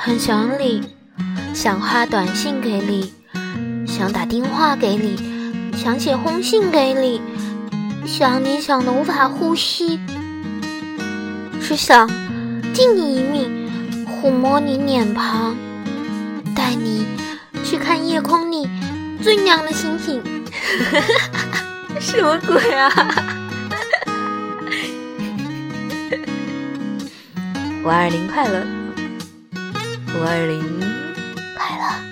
很想你，想发短信给你，想打电话给你，想写封信给你，想你想的无法呼吸，是想敬你一命，抚摸你脸庞，带你去看夜空里最亮的星星。什么鬼啊！五二零快乐，五二零快乐。